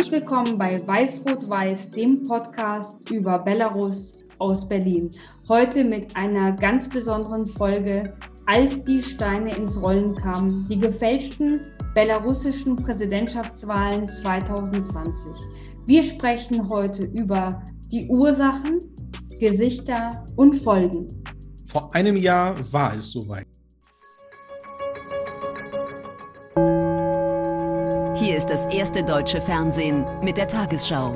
Herzlich willkommen bei Weiß-Rot-Weiß, dem Podcast über Belarus aus Berlin. Heute mit einer ganz besonderen Folge, als die Steine ins Rollen kamen, die gefälschten belarussischen Präsidentschaftswahlen 2020. Wir sprechen heute über die Ursachen, Gesichter und Folgen. Vor einem Jahr war es soweit. Das erste deutsche Fernsehen mit der Tagesschau.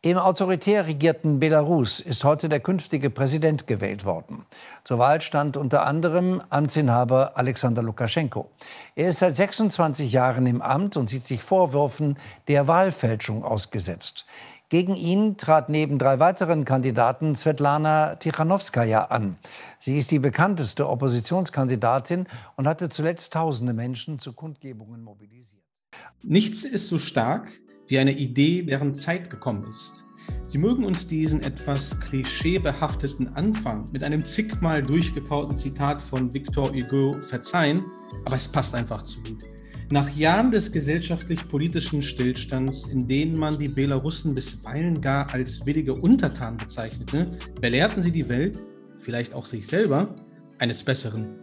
Im autoritär regierten Belarus ist heute der künftige Präsident gewählt worden. Zur Wahl stand unter anderem Amtsinhaber Alexander Lukaschenko. Er ist seit 26 Jahren im Amt und sieht sich Vorwürfen der Wahlfälschung ausgesetzt. Gegen ihn trat neben drei weiteren Kandidaten Svetlana Tichanowskaja an. Sie ist die bekannteste Oppositionskandidatin und hatte zuletzt tausende Menschen zu Kundgebungen mobilisiert. Nichts ist so stark wie eine Idee, deren Zeit gekommen ist. Sie mögen uns diesen etwas klischeebehafteten Anfang mit einem zigmal durchgekauten Zitat von Victor Hugo verzeihen, aber es passt einfach zu gut. Nach Jahren des gesellschaftlich-politischen Stillstands, in denen man die Belarussen bisweilen gar als willige Untertanen bezeichnete, belehrten sie die Welt, vielleicht auch sich selber, eines Besseren.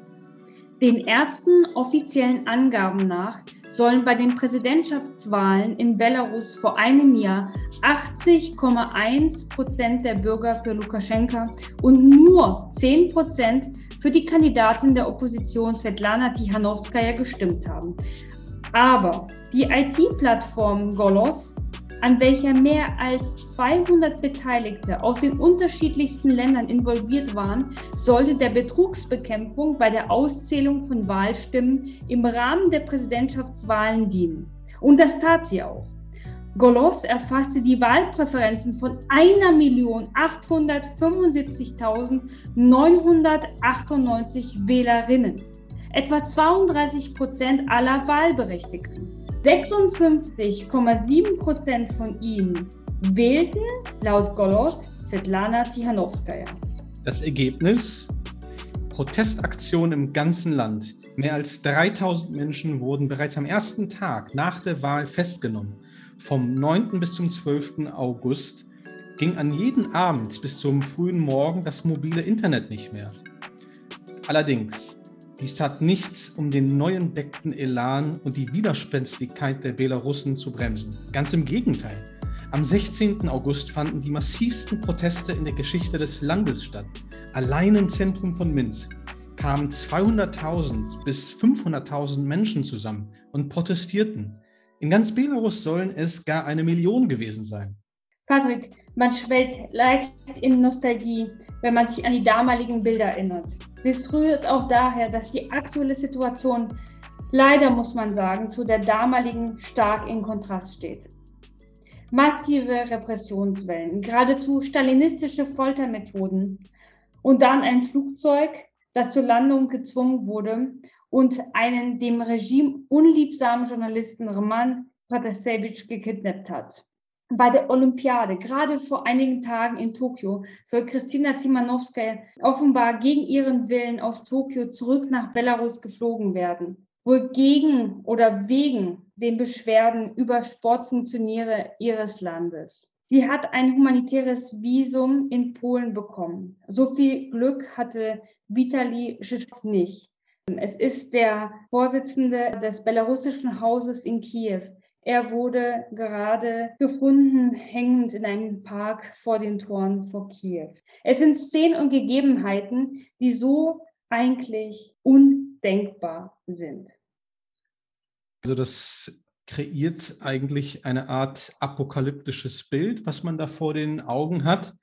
Den ersten offiziellen Angaben nach sollen bei den Präsidentschaftswahlen in Belarus vor einem Jahr 80,1 Prozent der Bürger für Lukaschenka und nur 10 Prozent für die Kandidatin der Opposition Svetlana Tichanowskaja gestimmt haben. Aber die IT-Plattform Golos an welcher mehr als 200 Beteiligte aus den unterschiedlichsten Ländern involviert waren, sollte der Betrugsbekämpfung bei der Auszählung von Wahlstimmen im Rahmen der Präsidentschaftswahlen dienen. Und das tat sie auch. Golos erfasste die Wahlpräferenzen von 1.875.998 Wählerinnen, etwa 32 Prozent aller Wahlberechtigten. 56,7 Prozent von ihnen wählten laut Golos Svetlana Tichanowskaja. Das Ergebnis? Protestaktionen im ganzen Land. Mehr als 3000 Menschen wurden bereits am ersten Tag nach der Wahl festgenommen. Vom 9. bis zum 12. August ging an jeden Abend bis zum frühen Morgen das mobile Internet nicht mehr. Allerdings, dies tat nichts, um den neu entdeckten Elan und die Widerspenstigkeit der Belarussen zu bremsen. Ganz im Gegenteil. Am 16. August fanden die massivsten Proteste in der Geschichte des Landes statt. Allein im Zentrum von Minsk kamen 200.000 bis 500.000 Menschen zusammen und protestierten. In ganz Belarus sollen es gar eine Million gewesen sein. Patrick, man schwelgt leicht in Nostalgie, wenn man sich an die damaligen Bilder erinnert. Das rührt auch daher, dass die aktuelle Situation leider, muss man sagen, zu der damaligen stark in Kontrast steht. Massive Repressionswellen, geradezu stalinistische Foltermethoden und dann ein Flugzeug, das zur Landung gezwungen wurde und einen dem Regime unliebsamen Journalisten Roman Pratasevich gekidnappt hat bei der Olympiade, gerade vor einigen Tagen in Tokio, soll Kristina Timanowskaja offenbar gegen ihren Willen aus Tokio zurück nach Belarus geflogen werden. Wohl gegen oder wegen den Beschwerden über Sportfunktionäre ihres Landes. Sie hat ein humanitäres Visum in Polen bekommen. So viel Glück hatte Vitali Zhitschkow nicht. Es ist der Vorsitzende des belarussischen Hauses in Kiew, er wurde gerade gefunden, hängend in einem Park vor den Toren vor Kiew. Es sind Szenen und Gegebenheiten, die so eigentlich undenkbar sind. Also das kreiert eigentlich eine Art apokalyptisches Bild, was man da vor den Augen hat.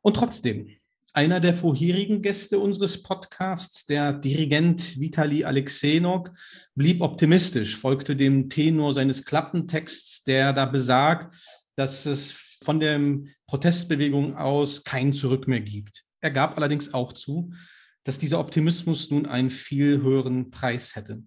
Und trotzdem, einer der vorherigen Gäste unseres Podcasts, der Dirigent Vitali Alexenok, blieb optimistisch, folgte dem Tenor seines Klappentexts, der da besagt, dass es von der Protestbewegung aus kein Zurück mehr gibt. Er gab allerdings auch zu, dass dieser Optimismus nun einen viel höheren Preis hätte.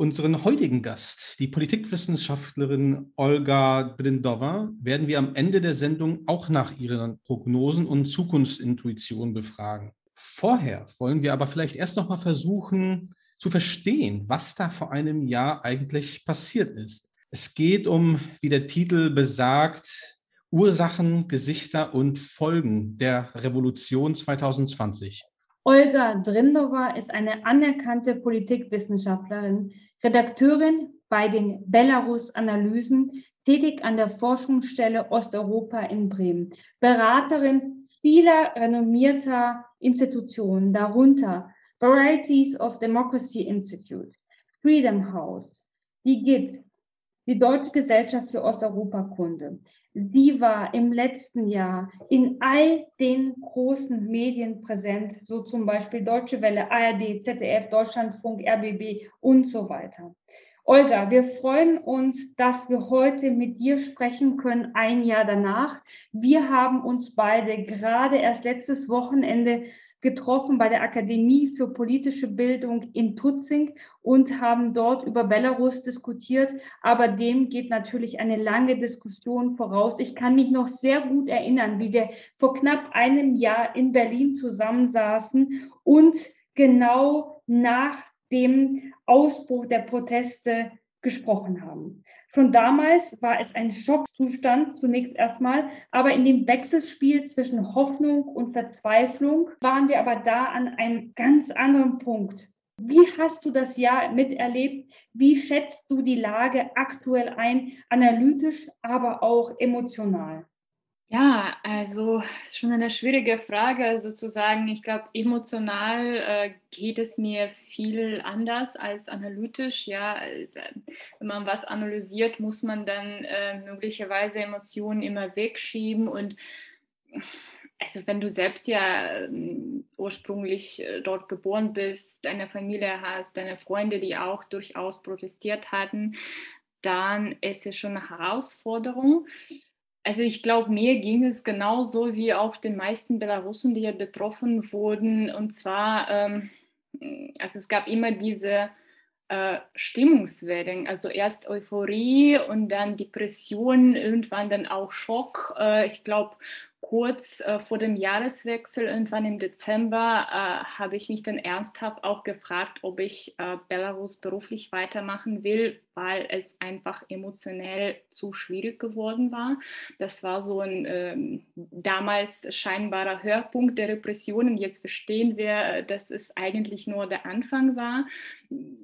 Unseren heutigen Gast, die Politikwissenschaftlerin Olga Drindova, werden wir am Ende der Sendung auch nach ihren Prognosen und Zukunftsintuition befragen. Vorher wollen wir aber vielleicht erst noch mal versuchen zu verstehen, was da vor einem Jahr eigentlich passiert ist. Es geht um, wie der Titel besagt, Ursachen, Gesichter und Folgen der Revolution 2020. Olga Drindova ist eine anerkannte Politikwissenschaftlerin, Redakteurin bei den Belarus-Analysen, tätig an der Forschungsstelle Osteuropa in Bremen, Beraterin vieler renommierter Institutionen, darunter Varieties of Democracy Institute, Freedom House, die GIT, die Deutsche Gesellschaft für Osteuropakunde. Sie war im letzten Jahr in all den großen Medien präsent, so zum Beispiel Deutsche Welle, ARD, ZDF, Deutschlandfunk, RBB und so weiter. Olga, wir freuen uns, dass wir heute mit dir sprechen können, ein Jahr danach. Wir haben uns beide gerade erst letztes Wochenende getroffen bei der Akademie für politische Bildung in Tutzing und haben dort über Belarus diskutiert. Aber dem geht natürlich eine lange Diskussion voraus. Ich kann mich noch sehr gut erinnern, wie wir vor knapp einem Jahr in Berlin zusammensaßen und genau nach dem Ausbruch der Proteste gesprochen haben. Schon damals war es ein Schockzustand zunächst erstmal, aber in dem Wechselspiel zwischen Hoffnung und Verzweiflung waren wir aber da an einem ganz anderen Punkt. Wie hast du das Jahr miterlebt? Wie schätzt du die Lage aktuell ein, analytisch, aber auch emotional? Ja, also schon eine schwierige Frage sozusagen. Ich glaube, emotional äh, geht es mir viel anders als analytisch. Ja, äh, wenn man was analysiert, muss man dann äh, möglicherweise Emotionen immer wegschieben und also wenn du selbst ja ähm, ursprünglich äh, dort geboren bist, deine Familie hast, deine Freunde, die auch durchaus protestiert hatten, dann ist es schon eine Herausforderung. Also ich glaube, mir ging es genauso wie auch den meisten Belarussen, die ja betroffen wurden. Und zwar, ähm, also es gab immer diese äh, Stimmungswellen, also erst Euphorie und dann Depression, irgendwann dann auch Schock. Äh, ich glaube, kurz äh, vor dem Jahreswechsel, irgendwann im Dezember, äh, habe ich mich dann ernsthaft auch gefragt, ob ich äh, Belarus beruflich weitermachen will, weil es einfach emotionell zu schwierig geworden war. Das war so ein ähm, damals scheinbarer Höhepunkt der Repressionen. Jetzt verstehen wir, dass es eigentlich nur der Anfang war.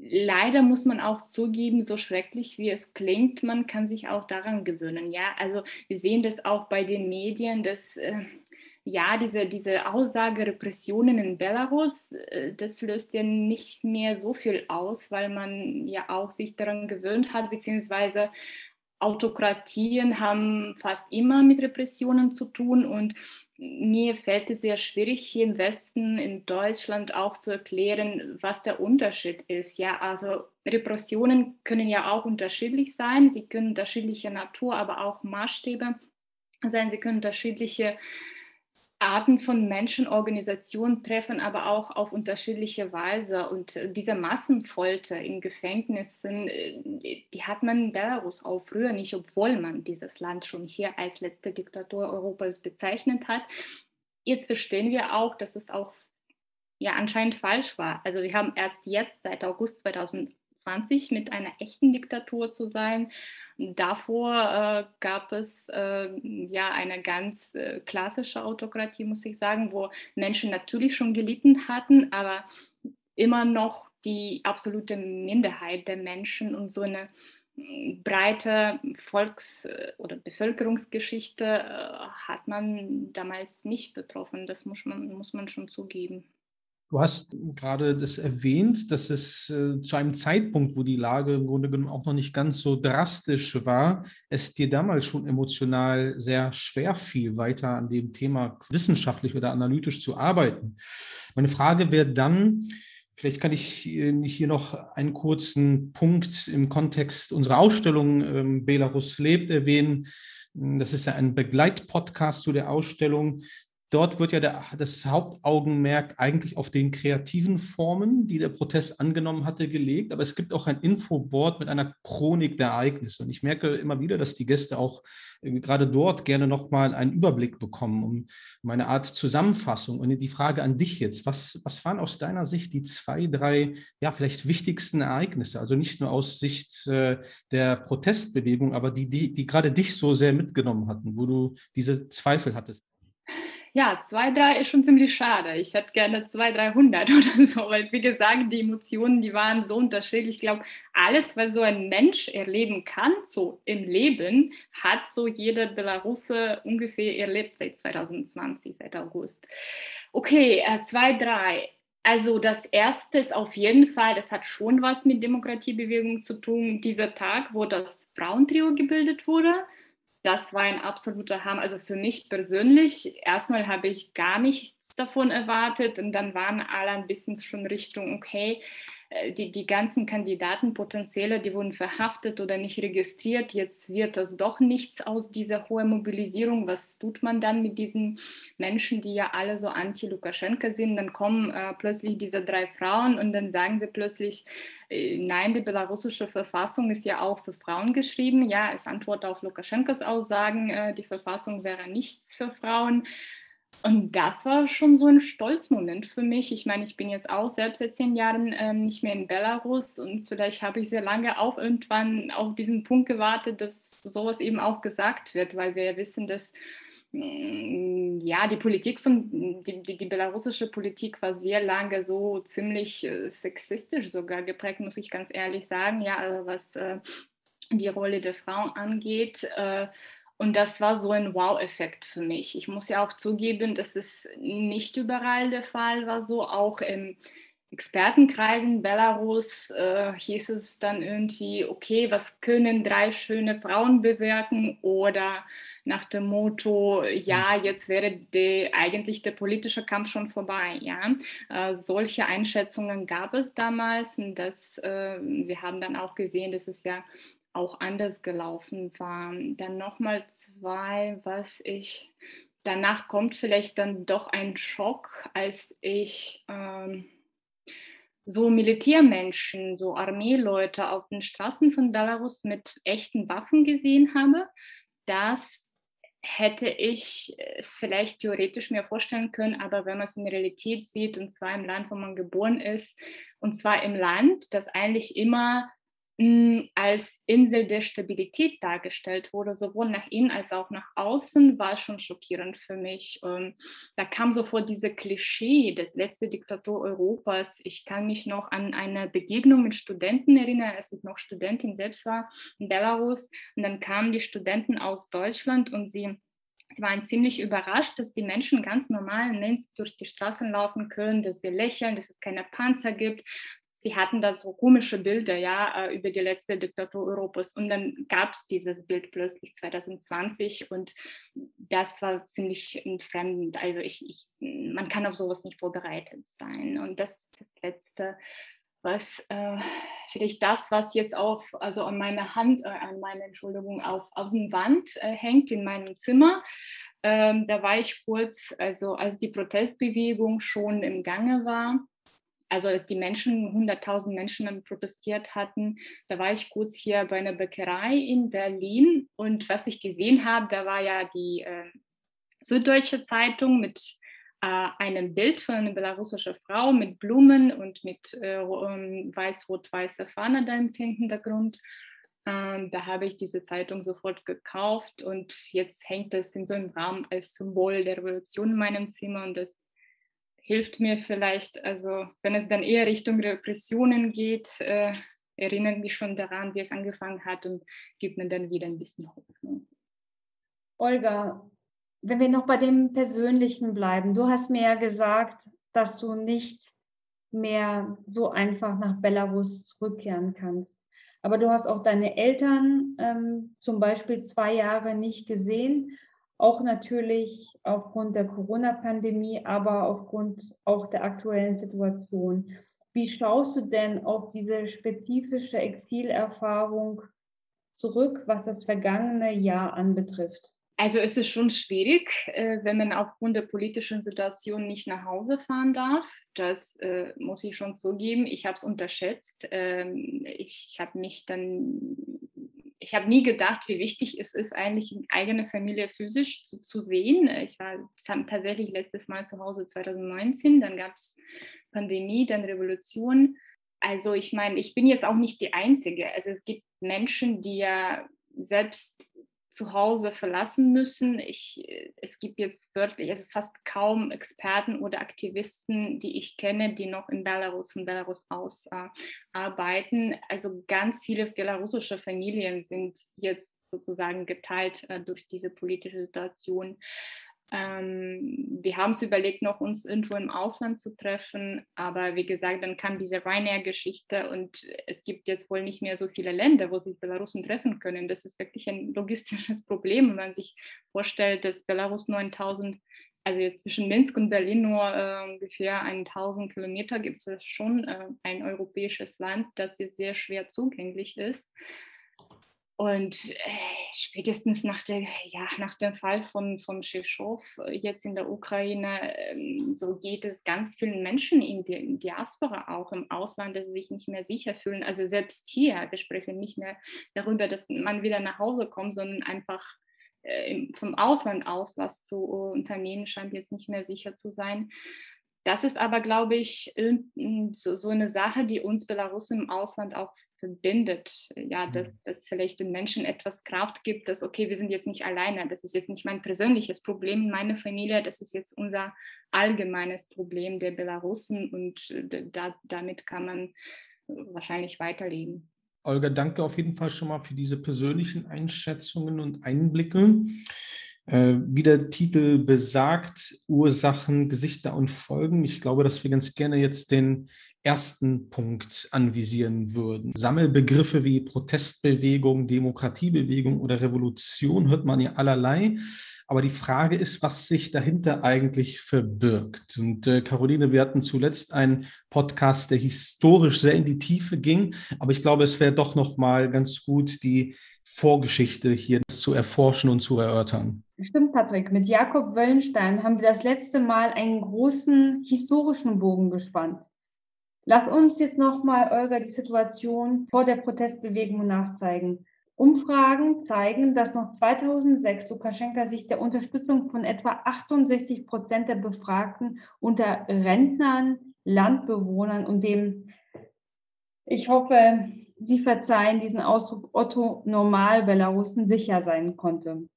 Leider muss man auch zugeben, so schrecklich wie es klingt, man kann sich auch daran gewöhnen. Ja, also wir sehen das auch bei den Medien, dass äh, ja, diese, diese Aussage Repressionen in Belarus, äh, das löst ja nicht mehr so viel aus, weil man ja auch sich daran gewöhnt hat, beziehungsweise Autokratien haben fast immer mit Repressionen zu tun und mir fällt es sehr schwierig, hier im Westen, in Deutschland auch zu erklären, was der Unterschied ist. Ja, also Repressionen können ja auch unterschiedlich sein. Sie können unterschiedlicher Natur, aber auch Maßstäbe sein. Sie können unterschiedliche Arten von Menschenorganisationen treffen aber auch auf unterschiedliche Weise. Und äh, diese Massenfolter in Gefängnissen, äh, die hat man in Belarus auch früher nicht, obwohl man dieses Land schon hier als letzte Diktatur Europas bezeichnet hat. Jetzt verstehen wir auch, dass es auch ja anscheinend falsch war. Also wir haben erst jetzt seit August 2020 mit einer echten Diktatur zu sein Davor äh, gab es äh, ja eine ganz äh, klassische Autokratie, muss ich sagen, wo Menschen natürlich schon gelitten hatten, aber immer noch die absolute Minderheit der Menschen und so eine mm, breite Volks- äh, oder Bevölkerungsgeschichte äh, hat man damals nicht betroffen. Das muss man, muss man schon zugeben. Du hast gerade das erwähnt, dass es äh, zu einem Zeitpunkt, wo die Lage im Grunde genommen auch noch nicht ganz so drastisch war, es dir damals schon emotional sehr schwer fiel, weiter an dem Thema wissenschaftlich oder analytisch zu arbeiten. Meine Frage wäre dann, vielleicht kann ich hier noch einen kurzen Punkt im Kontext unserer Ausstellung ähm, Belarus lebt erwähnen. Das ist ja ein Begleitpodcast zu der Ausstellung. Dort wird ja der, das Hauptaugenmerk eigentlich auf den kreativen Formen, die der Protest angenommen hatte, gelegt. Aber es gibt auch ein Infoboard mit einer Chronik der Ereignisse. Und ich merke immer wieder, dass die Gäste auch äh, gerade dort gerne nochmal einen Überblick bekommen, um, um eine Art Zusammenfassung. Und die Frage an dich jetzt, was, was waren aus deiner Sicht die zwei, drei, ja, vielleicht wichtigsten Ereignisse? Also nicht nur aus Sicht äh, der Protestbewegung, aber die, die, die gerade dich so sehr mitgenommen hatten, wo du diese Zweifel hattest. Ja, zwei, drei ist schon ziemlich schade. Ich hätte gerne zwei, dreihundert oder so, weil wie gesagt, die Emotionen, die waren so unterschiedlich. Ich glaube, alles, was so ein Mensch erleben kann, so im Leben, hat so jeder Belarusse ungefähr erlebt seit 2020, seit August. Okay, äh, zwei, drei. Also das erste ist auf jeden Fall, das hat schon was mit Demokratiebewegung zu tun, dieser Tag, wo das Frauentrio gebildet wurde das war ein absoluter Hammer. Also für mich persönlich, erstmal habe ich gar nichts davon erwartet und dann waren alle ein bisschen schon Richtung, okay, die, die ganzen Kandidaten, potenzielle, die wurden verhaftet oder nicht registriert. Jetzt wird das doch nichts aus dieser hohen Mobilisierung. Was tut man dann mit diesen Menschen, die ja alle so anti-Lukaschenka sind? Dann kommen äh, plötzlich diese drei Frauen und dann sagen sie plötzlich, äh, nein, die belarussische Verfassung ist ja auch für Frauen geschrieben. Ja, als Antwort auf Lukaschenkas Aussagen, äh, die Verfassung wäre nichts für Frauen. Und das war schon so ein Stolzmoment für mich. Ich meine, ich bin jetzt auch selbst seit zehn Jahren ähm, nicht mehr in Belarus und vielleicht habe ich sehr lange auch irgendwann auf diesen Punkt gewartet, dass sowas eben auch gesagt wird, weil wir ja wissen, dass mm, ja, die Politik von, die, die, die, belarussische Politik war sehr lange so ziemlich äh, sexistisch sogar geprägt, muss ich ganz ehrlich sagen. Ja, also was äh, die Rolle der Frauen angeht. Äh, und das war so ein Wow-Effekt für mich. Ich muss ja auch zugeben, dass es nicht überall der Fall war. So auch im Expertenkreisen Belarus äh, hieß es dann irgendwie, okay, was können drei schöne Frauen bewirken? Oder nach dem Motto, ja, hm. jetzt wäre die, eigentlich der politische Kampf schon vorbei. Ja? Äh, solche Einschätzungen gab es damals und das, äh, wir haben dann auch gesehen, dass es ja auch anders gelaufen war. Dann nochmal zwei, was ich, danach kommt vielleicht dann doch ein Schock, als ich ähm, so Militärmenschen, so Armeeleute auf den Straßen von Belarus mit echten Waffen gesehen habe. Das hätte ich äh, vielleicht theoretisch mir vorstellen können, aber wenn man es in der Realität sieht, und zwar im Land, wo man geboren ist, und zwar im Land, das eigentlich immer als Insel der Stabilität dargestellt wurde, sowohl nach innen als auch nach außen, war schon schockierend für mich. Ähm, da kam sofort diese Klischee des letzten Diktatur Europas. Ich kann mich noch an eine Begegnung mit Studenten erinnern, als ich noch Studentin selbst war in Belarus. Und dann kamen die Studenten aus Deutschland und sie Sie waren ziemlich überrascht, dass die Menschen ganz normal durch die Straßen laufen können, dass sie lächeln, dass es keine Panzer gibt, sie hatten da so komische Bilder ja äh, über die letzte Diktatur Europas und dann gab es dieses Bild plötzlich 2020 und das war ziemlich entfremdend. Also ich, ich, man kann auf sowas nicht vorbereitet sein und das das letzte was äh, vielleicht das, was jetzt auf, also an meiner Hand, äh, an meiner Entschuldigung, auf, auf der Wand äh, hängt in meinem Zimmer. Ähm, da war ich kurz, also als die Protestbewegung schon im Gange war, also als die Menschen, 100.000 Menschen protestiert hatten, da war ich kurz hier bei einer Bäckerei in Berlin und was ich gesehen habe, da war ja die äh, Süddeutsche Zeitung mit äh, einem Bild von einer belarussischen Frau mit Blumen und mit äh, ähm, weiß-rot-weißer Fahne da im Hintergrund. Ähm, da habe ich diese Zeitung sofort gekauft und jetzt hängt es in so einem Rahmen als Symbol der Revolution in meinem Zimmer und das hilft mir vielleicht, also wenn es dann eher Richtung Repressionen geht, äh, erinnert mich schon daran, wie es angefangen hat und gibt mir dann wieder ein bisschen Hoffnung. Olga, wenn wir noch bei dem Persönlichen bleiben, du hast mir ja gesagt, dass du nicht mehr so einfach nach Belarus zurückkehren kannst. Aber du hast auch deine Eltern ähm, zum Beispiel zwei Jahre nicht gesehen auch natürlich aufgrund der Corona-Pandemie, aber aufgrund auch der aktuellen Situation. Wie schaust du denn auf diese spezifische Exilerfahrung zurück, was das vergangene Jahr anbetrifft? Also es ist schon schwierig, äh, wenn man aufgrund der politischen Situation nicht nach Hause fahren darf. Das äh, muss ich schon zugeben. Ich habe es unterschätzt. Ähm, ich, ich habe mich dann, ich habe nie gedacht, wie wichtig es ist, eigentlich eine eigene Familie physisch zu, zu sehen. Ich war tatsächlich letztes Mal zu Hause 2019, dann gab es Pandemie, dann Revolution. Also ich meine, ich bin jetzt auch nicht die Einzige. Also es gibt Menschen, die ja selbst zu Hause verlassen müssen. Ich, es gibt jetzt wirklich, also fast kaum Experten oder Aktivisten, die ich kenne, die noch in Belarus, von Belarus aus äh, arbeiten. Also ganz viele belarussische Familien sind jetzt sozusagen geteilt äh, durch diese politische Situation. Ähm, wir haben es überlegt, noch uns irgendwo im Ausland zu treffen, aber wie gesagt, dann kam diese Ryanair-Geschichte und es gibt jetzt wohl nicht mehr so viele Länder, wo sich Belarusen treffen können. Das ist wirklich ein logistisches Problem, wenn man sich vorstellt, dass Belarus 9000 also jetzt zwischen Minsk und Berlin nur äh, ungefähr 1000 Kilometer gibt es schon äh, ein europäisches Land, das sehr schwer zugänglich ist. Und äh, spätestens nach, der, ja, nach dem Fall von, von Shishov äh, jetzt in der Ukraine, ähm, so geht es ganz vielen Menschen in der Diaspora auch im Ausland, dass sie sich nicht mehr sicher fühlen. Also selbst hier, wir sprechen nicht mehr darüber, dass man wieder nach Hause kommt, sondern einfach äh, vom Ausland aus was zu unternehmen, scheint jetzt nicht mehr sicher zu sein. Das ist aber, glaube ich, so, so eine Sache, die uns Belarusen im Ausland auch verbindet. Ja, dass mhm. das vielleicht den Menschen etwas Kraft gibt, dass, okay, wir sind jetzt nicht alleine. Das ist jetzt nicht mein persönliches Problem in meiner Familie, das ist jetzt unser allgemeines Problem der Belarusen und äh, da, damit kann man wahrscheinlich weiterleben. Olga, danke auf jeden Fall schon mal für diese persönlichen Einschätzungen und Einblicke. Äh, wie der Titel besagt, Ursachen, Gesichter und Folgen. Ich glaube, dass wir ganz gerne jetzt den ersten Punkt anvisieren würden. Sammelbegriffe wie Protestbewegung, Demokratiebewegung oder Revolution hört man ja allerlei. Aber die Frage ist, was sich dahinter eigentlich verbirgt. Und äh, Caroline, wir hatten zuletzt einen Podcast, der historisch sehr in die Tiefe ging. Aber ich glaube, es wäre doch noch mal ganz gut, die Vorgeschichte hier zu erforschen und zu erörtern. Stimmt, Patrick. Mit Jakob Wöllenstein haben wir das letzte Mal einen großen historischen Bogen gespannt. Lass uns jetzt nochmal, Olga, die Situation vor der Protestbewegung nachzeigen. Umfragen zeigen, dass noch 2006 Lukaschenka sich der Unterstützung von etwa 68 Prozent der Befragten unter Rentnern, Landbewohnern und dem, ich hoffe, Sie verzeihen diesen Ausdruck Otto Normal-Belarusen sicher sein konnte.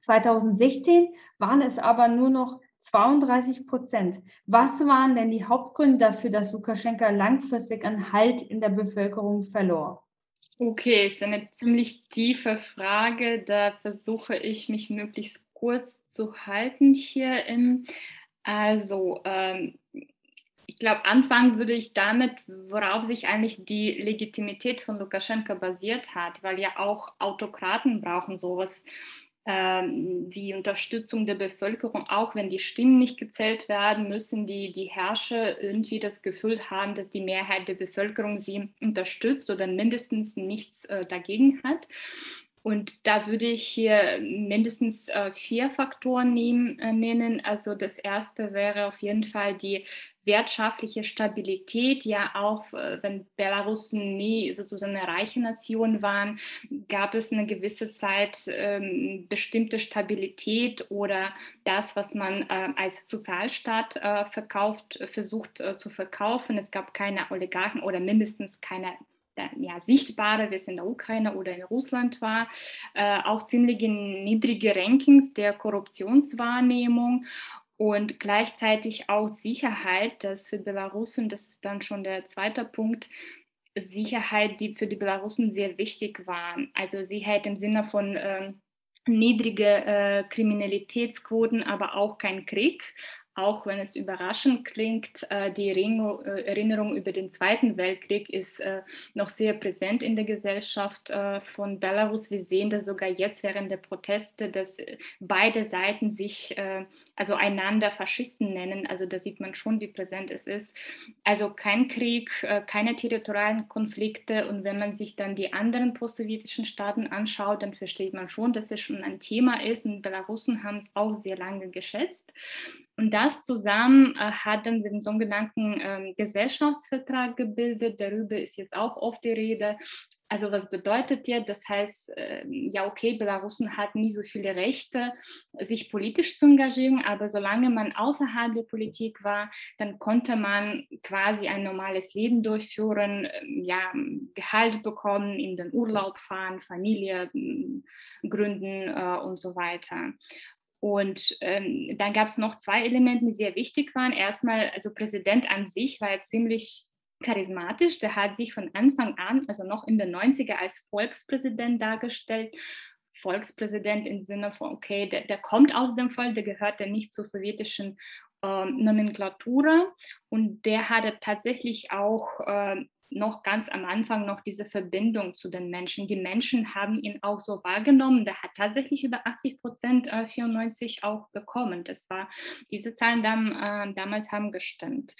2016 waren es aber nur noch 32 Prozent. Was waren denn die Hauptgründe dafür, dass Lukaschenka langfristig an Halt in der Bevölkerung verlor? Okay, ist eine ziemlich tiefe Frage. Da versuche ich mich möglichst kurz zu halten hier. Im, also, ähm, ich glaube, anfangen würde ich damit, worauf sich eigentlich die Legitimität von Lukaschenka basiert hat, weil ja auch Autokraten brauchen sowas ähm, wie Unterstützung der Bevölkerung, auch wenn die Stimmen nicht gezählt werden, müssen die, die Herrscher irgendwie das Gefühl haben, dass die Mehrheit der Bevölkerung sie unterstützt oder mindestens nichts äh, dagegen hat. Und da würde ich hier mindestens äh, vier Faktoren nehmen, äh, nennen. Also das erste wäre auf jeden Fall die wirtschaftliche Stabilität. Ja, auch äh, wenn Belarusen nie sozusagen eine reiche Nation waren, gab es eine gewisse Zeit ähm, bestimmte Stabilität oder das, was man äh, als Sozialstaat äh, verkauft, versucht äh, zu verkaufen. Es gab keine Oligarchen oder mindestens keine ja, sichtbare, wie es in der Ukraine oder in Russland war, äh, auch ziemlich niedrige Rankings der Korruptionswahrnehmung und gleichzeitig auch Sicherheit, dass für Belarusen, das ist dann schon der zweite Punkt, Sicherheit, die für die Belarusen sehr wichtig war. Also Sicherheit im Sinne von äh, niedrige äh, Kriminalitätsquoten, aber auch kein Krieg auch wenn es überraschend klingt, äh, die äh, Erinnerung über den Zweiten Weltkrieg ist äh, noch sehr präsent in der Gesellschaft von Belarus. Wir sehen das sogar jetzt während der Proteste, dass beide Seiten sich also einander Faschisten nennen. Also da sieht man schon, wie präsent es ist. Also kein Krieg, keine territorialen Konflikte. Und wenn man sich dann die anderen postsowjetischen Staaten anschaut, dann versteht man schon, dass es schon ein Thema ist. Und Belarusen haben es auch sehr lange geschätzt. Und das zusammen äh, hat dann den sogenannten ähm, Gesellschaftsvertrag gebildet. Darüber ist jetzt auch oft die Rede. Also was bedeutet der? Das heißt, äh, ja, okay, Belarusen hat nie so viele Rechte, sich politisch zu engagieren, aber solange man außerhalb der Politik war, dann konnte man quasi ein normales Leben durchführen, äh, ja, Gehalt bekommen, in den Urlaub fahren, Familie gründen äh, und so weiter. Und ähm, dann gab es noch zwei Elemente, die sehr wichtig waren. Erstmal, also Präsident an sich war ziemlich charismatisch. Der hat sich von Anfang an, also noch in den 90er, als Volkspräsident dargestellt. Volkspräsident im Sinne von, okay, der, der kommt aus dem Volk, der gehört ja nicht zur sowjetischen ähm, Nomenklatura und der hatte tatsächlich auch äh, noch ganz am Anfang noch diese Verbindung zu den Menschen. Die Menschen haben ihn auch so wahrgenommen. Der hat tatsächlich über 80 Prozent, äh, 94 auch bekommen. Das war, diese Zahlen dann, äh, damals haben gestimmt.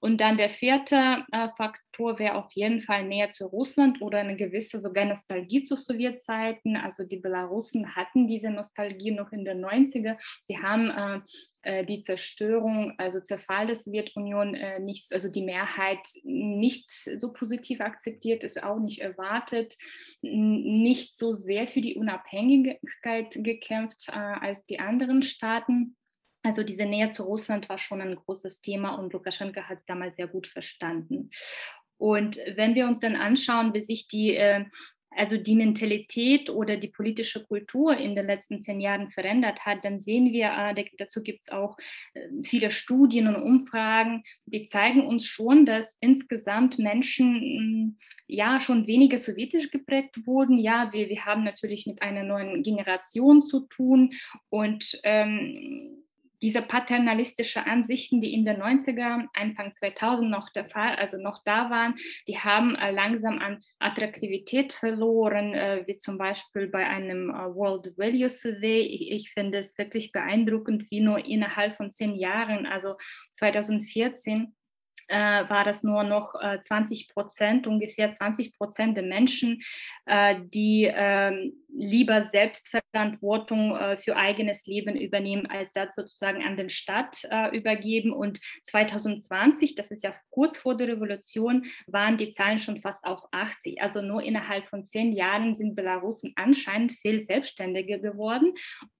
Und dann der vierte äh, Faktor wäre auf jeden Fall näher zu Russland oder eine gewisse sogar Nostalgie zu Sowjetzeiten. Also die Belarusen hatten diese Nostalgie noch in den 90er. Sie haben äh, äh, die Zerstörung, also Zerfall der Sowjetunion, äh, nicht, also die Mehrheit nicht so positiv akzeptiert, ist auch nicht erwartet, nicht so sehr für die Unabhängigkeit gekämpft äh, als die anderen Staaten. Also diese Nähe zu Russland war schon ein großes Thema und Lukaschenka hat es damals sehr gut verstanden. Und wenn wir uns dann anschauen, wie sich die, äh, also die Mentalität oder die politische Kultur in den letzten zehn Jahren verändert hat, dann sehen wir, äh, dazu gibt es auch äh, viele Studien und Umfragen, die zeigen uns schon, dass insgesamt Menschen mm, ja schon weniger sowjetisch geprägt wurden. Ja, wir, wir haben natürlich mit einer neuen Generation zu tun und ähm, diese paternalistische Ansichten, die in den 90er, Anfang 2000 noch der Fall, also noch da waren, die haben äh, langsam an Attraktivität verloren, äh, wie zum Beispiel bei einem äh, World Value Survey. Ich, ich finde es wirklich beeindruckend, wie nur innerhalb von zehn Jahren, also 2014, äh, war das nur noch äh, 20 Prozent, ungefähr 20 Prozent der Menschen, äh, die ähm, lieber Selbstverantwortung äh, für eigenes Leben übernehmen, als das sozusagen an den Staat äh, übergeben. Und 2020, das ist ja kurz vor der Revolution, waren die Zahlen schon fast auf 80. Also nur innerhalb von zehn Jahren sind Belarusen anscheinend viel selbstständiger geworden.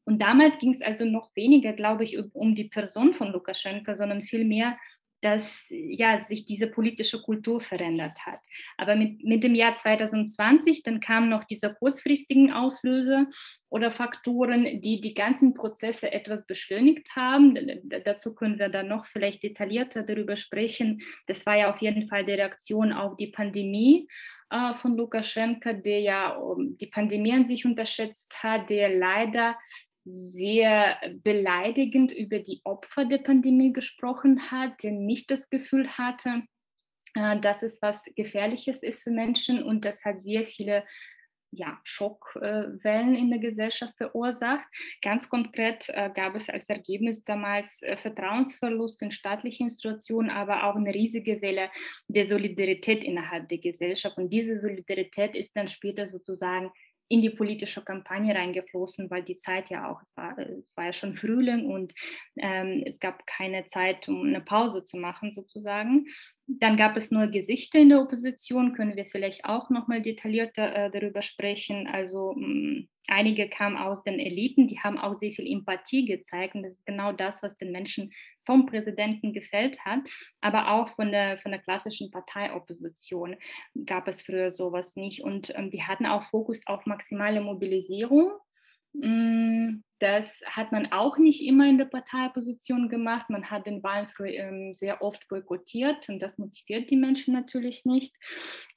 Und damals ging es also noch weniger, glaube ich, um die Person von Lukaschenka, sondern vielmehr dass ja, sich diese politische Kultur verändert hat. Aber mit, mit dem Jahr 2020, dann kamen noch diese kurzfristigen Auslöser oder Faktoren, die die ganzen Prozesse etwas beschleunigt haben. dazu können wir dann noch vielleicht detaillierter darüber sprechen. Das war ja auf jeden Fall die Reaktion auf die Pandemie äh, von Lukaschenka, der ja um, die Pandemie an sich unterschätzt hat, der leider sehr beleidigend über die Opfer der Pandemie gesprochen hat, der nicht das Gefühl hatte, äh, dass es was Gefährliches ist für Menschen und das hat sehr viele ja, Schockwellen in der Gesellschaft verursacht. Ganz konkret äh, gab es als Ergebnis damals äh, Vertrauensverlust in staatliche Institutionen, aber auch eine riesige Welle der Solidarität innerhalb der Gesellschaft. Und diese Solidarität ist dann später sozusagen in die politische Kampagne reingeflossen, weil die Zeit ja auch, es war, es war ja schon Frühling und ähm, es gab keine Zeit, um eine Pause zu machen sozusagen. Dann gab es nur Gesichter in der Opposition, können wir vielleicht auch nochmal detaillierter äh, darüber sprechen. Also mh, mm, einige kamen aus den Eliten, die haben auch sehr viel Empathie gezeigt und das ist genau das, was den Menschen vom Präsidenten gefällt hat, aber auch von der, von der klassischen Parteiopposition gab es früher sowas nicht. Und ähm, die hatten auch Fokus auf maximale Mobilisierung. Mm, das hat man auch nicht immer in der Parteiopposition gemacht. Man hat den Wahlen ähm, sehr oft boykottiert und das motiviert die Menschen natürlich nicht.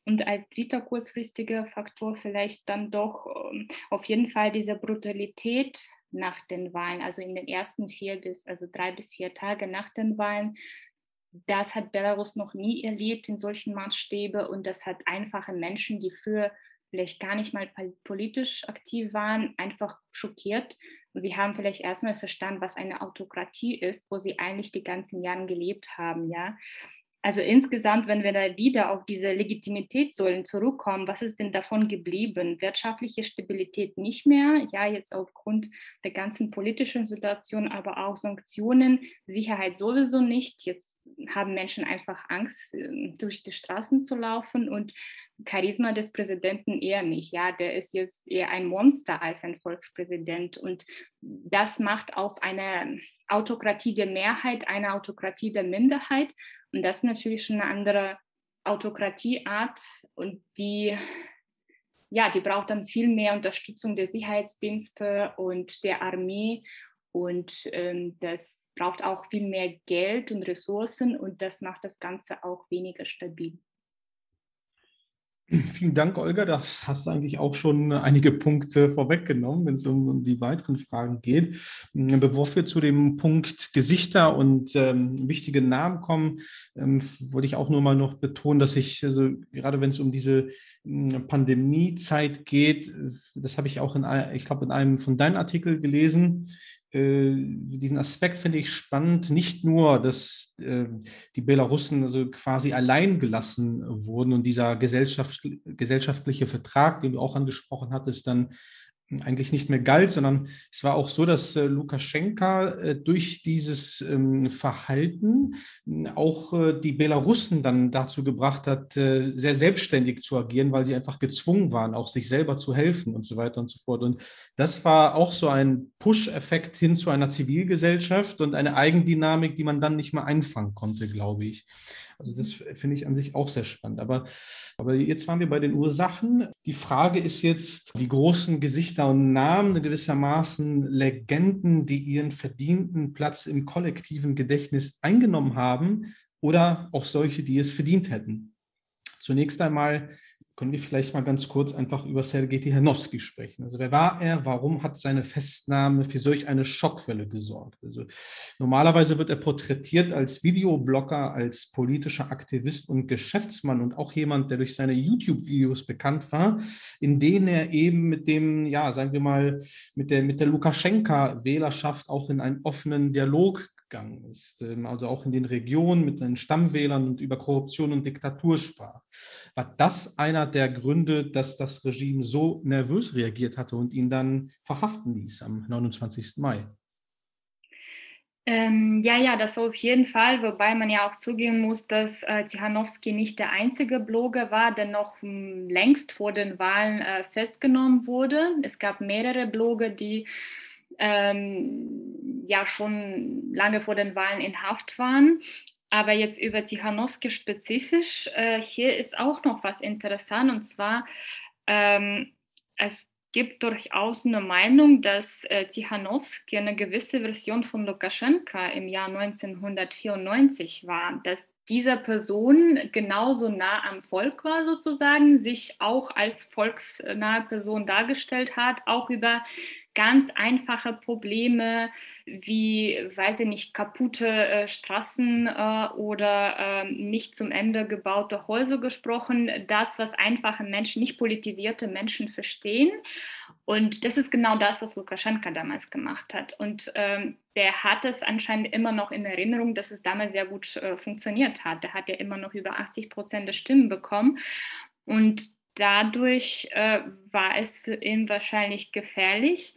Und als dritter kurzfristiger Faktor vielleicht dann doch ähm, auf jeden Fall diese Brutalität nach den Wahlen, also in den ersten vier bis, also drei bis vier Tage nach den Wahlen. Das hat Belarus noch nie erlebt in solchen Maßstäben und das hat einfache Menschen, die früher vielleicht gar nicht mal politisch aktiv waren, einfach schockiert. Und sie haben vielleicht erstmal verstanden, was eine Autokratie ist, wo sie eigentlich die ganzen Jahre gelebt haben, ja. Also insgesamt, wenn wir da wieder auf diese Legitimitätssäulen zurückkommen, was ist denn davon geblieben? Wirtschaftliche Stabilität nicht mehr, ja, jetzt aufgrund der ganzen politischen Situation, aber auch Sanktionen, Sicherheit sowieso nicht. Jetzt haben Menschen einfach Angst, ähm, durch die Straßen zu laufen und Charisma des Präsidenten eher nicht. Ja, der ist jetzt eher ein Monster als ein Volkspräsident. Und das macht aus einer Autokratie der Mehrheit eine Autokratie der Minderheit. Und das ist natürlich schon eine andere Autokratieart und die, ja, die braucht dann viel mehr Unterstützung der Sicherheitsdienste und der Armee und ähm, das braucht auch viel mehr Geld und Ressourcen und das macht das Ganze auch weniger stabil. Vielen Dank, Olga. Das hast du eigentlich auch schon einige Punkte vorweggenommen, wenn es um, die weiteren Fragen geht. Bevor wir zu dem Punkt Gesichter und ähm, wichtige Namen kommen, ähm, wollte ich auch nur mal noch betonen, dass ich, also, gerade wenn es um diese ähm, Pandemiezeit geht, das habe ich auch in, ich glaube, in einem von deinen Artikeln gelesen, äh, diesen Aspekt finde ich spannend, nicht nur, dass äh, die Belarussen also quasi allein gelassen wurden und dieser Gesellschaft, gesellschaftliche Vertrag, den du auch angesprochen hattest, dann eigentlich nicht mehr galt, sondern es war auch so, dass äh, Lukaschenka äh, durch dieses ähm, Verhalten äh, auch äh, die Belarussen dann dazu gebracht hat, äh, sehr selbstständig zu agieren, weil sie einfach gezwungen waren, auch sich selber zu helfen und so weiter und so fort. Und das war auch so ein Push-Effekt hin zu einer Zivilgesellschaft und eine Eigendynamik, die man dann nicht mehr einfangen konnte, glaube ich. Also das finde ich an sich auch sehr spannend. Aber, aber jetzt waren wir bei den Ursachen. Die Frage ist jetzt, die großen Gesichter und Namen gewissermaßen Legenden, die ihren verdienten Platz im kollektiven Gedächtnis eingenommen haben oder auch solche, die es verdient hätten. Zunächst einmal können wir vielleicht mal ganz kurz einfach über Sergei Tihanowski sprechen. Also wer war er? Warum hat seine Festnahme für solch eine Schockwelle gesorgt? Also normalerweise wird er porträtiert als Videoblogger, als politischer Aktivist und Geschäftsmann und auch jemand, der durch seine YouTube-Videos bekannt war, in denen er eben mit dem, ja, sagen wir mal, mit der, mit der Lukaschenka-Wählerschaft auch in einen offenen Dialog gegangen ist, ähm, also auch in den Regionen mit seinen Stammwählern und über Korruption und Diktatur sprach. War das einer der Gründe, dass das Regime so nervös reagiert hatte und ihn dann verhaften ließ am 29. Mai? Ähm, ja, ja, das auf jeden Fall, wobei man ja auch zugeben muss, dass äh, Zichanowski nicht der einzige Blogger war, der noch m, hm, längst vor den Wahlen äh, festgenommen wurde. Es gab mehrere Blogger, die ähm, ja schon lange vor den Wahlen in Haft waren. Aber jetzt über Zichanowski spezifisch, äh, hier ist auch noch was interessant und zwar, ähm, es gibt durchaus eine Meinung, dass äh, Zichanowski eine gewisse Version von Lukaschenka im Jahr 1994 war, dass dieser Person genauso nah am Volk war sozusagen, sich auch als volksnahe Person dargestellt hat, auch über ganz einfache Probleme wie, weiß ich nicht, kaputte äh, Straßen äh, oder äh, nicht zum Ende gebaute Häuser gesprochen. Das, was einfache Menschen, nicht politisierte Menschen verstehen. Und das ist genau das, was Lukaschenka damals gemacht hat. Und ähm, der hat es anscheinend immer noch in Erinnerung, dass es damals sehr gut äh, funktioniert hat. Der hat ja immer noch über 80 Prozent der Stimmen bekommen. Und dadurch äh, war es für ihn wahrscheinlich gefährlich.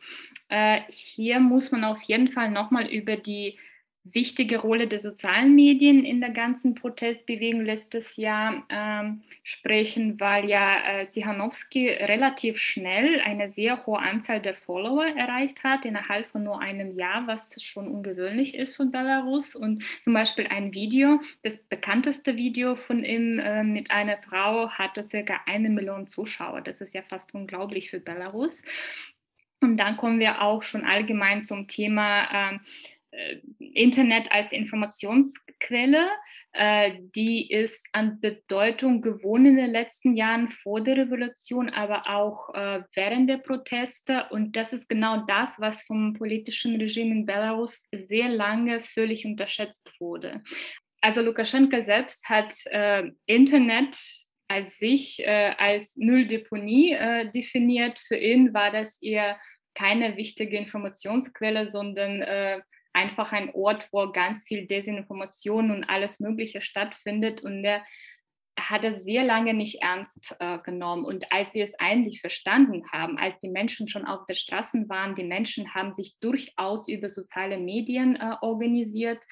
Äh, hier muss man auf jeden Fall nochmal über die wichtige Rolle der sozialen Medien in der ganzen Protestbewegung letztes Jahr ähm, sprechen, weil ja äh, Zichanowski relativ schnell eine sehr hohe Anzahl der Follower erreicht hat, innerhalb von nur einem Jahr, was schon ungewöhnlich ist von Belarus. Und zum Beispiel ein Video, das bekannteste Video von ihm äh, mit einer Frau hatte circa eine Million Zuschauer. Das ist ja fast unglaublich für Belarus. Und dann kommen wir auch schon allgemein zum Thema, äh, Internet als Informationsquelle Quelle, äh, die ist an Bedeutung gewonnen in den letzten Jahren vor der Revolution, aber auch äh, während der Proteste. Und das ist genau das, was vom politischen Regime in Belarus sehr lange völlig unterschätzt wurde. Also Lukaschenka selbst hat äh, Internet als sich äh, als Mülldeponie äh, definiert. Für ihn war das eher keine wichtige Informationsquelle, sondern äh, einfach ein Ort, wo ganz viel Desinformation und alles Mögliche stattfindet. Und er hat es sehr lange nicht ernst äh, genommen. Und als sie es eigentlich verstanden haben, als die Menschen schon auf der Straße waren, die Menschen haben sich durchaus über soziale Medien äh, organisiert,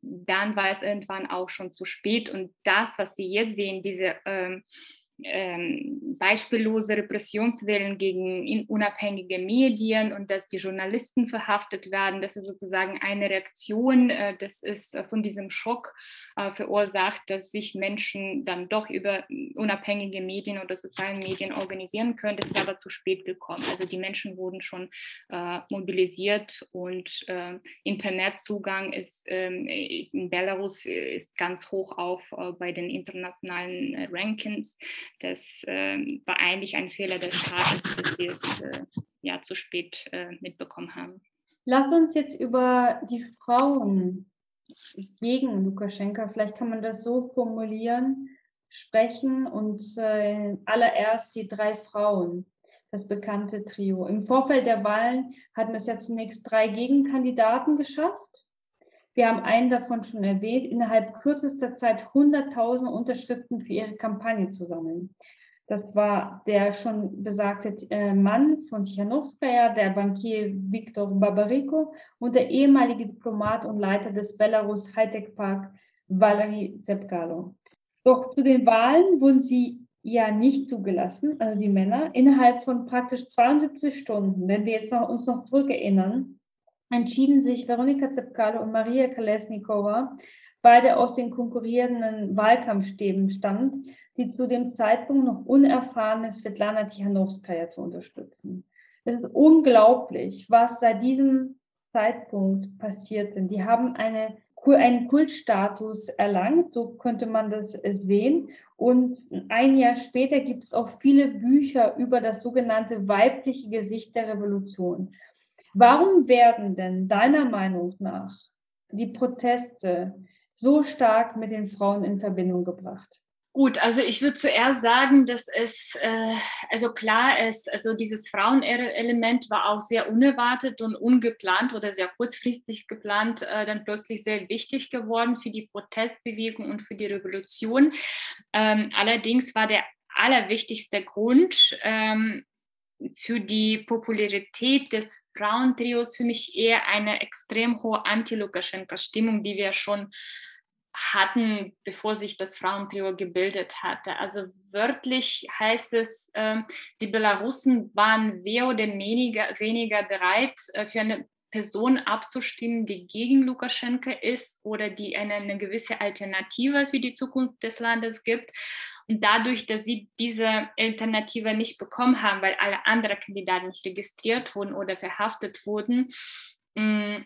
dann war es irgendwann auch schon zu spät. Und das, was wir jetzt sehen, diese ähm, ähm, beispiellose Repressionswellen gegen unabhängige Medien und dass die Journalisten verhaftet werden. Das ist sozusagen eine Reaktion, äh, das ist äh, von diesem Schock äh, verursacht, dass sich Menschen dann doch über unabhängige Medien oder sozialen Medien organisieren können. Das ist aber zu spät gekommen. Also die Menschen wurden schon mobilisiert und Internetzugang ist, ähm, ist, in Belarus ist ganz hoch auf bei den internationalen Rankings. Das ähm, war eigentlich ein Fehler des Staates, dass wir es äh, ja zu spät äh, mitbekommen haben. Lass uns jetzt über die Frauen gegen Lukaschenka, vielleicht kann man das so formulieren, sprechen und äh, allererst die drei Frauen, das bekannte Trio. Im Vorfeld der Wahlen hatten es ja zunächst drei Gegenkandidaten geschafft. Wir haben einen davon schon erwähnt, innerhalb kürzester Zeit 100.000 Unterschriften für ihre Kampagne zu sammeln. Das war der schon besagte äh, Mann von Tichanowskaja, der Bankier Viktor Babariko und der ehemalige Diplomat und Leiter des Belarus Hightech Park Valery Zepkalo. Doch zu den Wahlen wurden sie ja nicht zugelassen, also die Männer, innerhalb von praktisch 72 Stunden. Wenn wir jetzt noch, uns noch zurückerinnern, entschieden sich Veronika Zepkalo und Maria Kolesnikova, beide aus den konkurrierenden Wahlkampfstäben stammt, die zu dem Zeitpunkt noch unerfahrene Svetlana Tichanowskaja zu unterstützen. Es ist unglaublich, was seit diesem Zeitpunkt passiert ist. Die haben eine, einen Kultstatus erlangt, so könnte man das sehen. Und ein Jahr später gibt es auch viele Bücher über das sogenannte weibliche Gesicht der Revolution. Warum werden denn deiner Meinung nach die Proteste so stark mit den Frauen in Verbindung gebracht? Gut, also ich würde zuerst sagen, dass es äh, also klar ist, also dieses Frauenelement war auch sehr unerwartet und ungeplant oder sehr kurzfristig geplant, äh, dann plötzlich sehr wichtig geworden für die Protestbewegung und für die Revolution. Ähm, allerdings war der allerwichtigste Grund ähm, für die Popularität des Frauentrios für mich eher eine extrem hohe Anti-Lukaschenka-Stimmung, die wir schon hatten, bevor sich das Frauentrio gebildet hatte. Also wörtlich heißt es, äh, die Belarussen waren mehr oder weniger, weniger bereit, äh, für eine Person abzustimmen, die gegen Lukaschenka ist oder die eine, eine gewisse Alternative für die Zukunft des Landes gibt. Dadurch, dass sie diese Alternative nicht bekommen haben, weil alle anderen Kandidaten nicht registriert wurden oder verhaftet wurden, mm,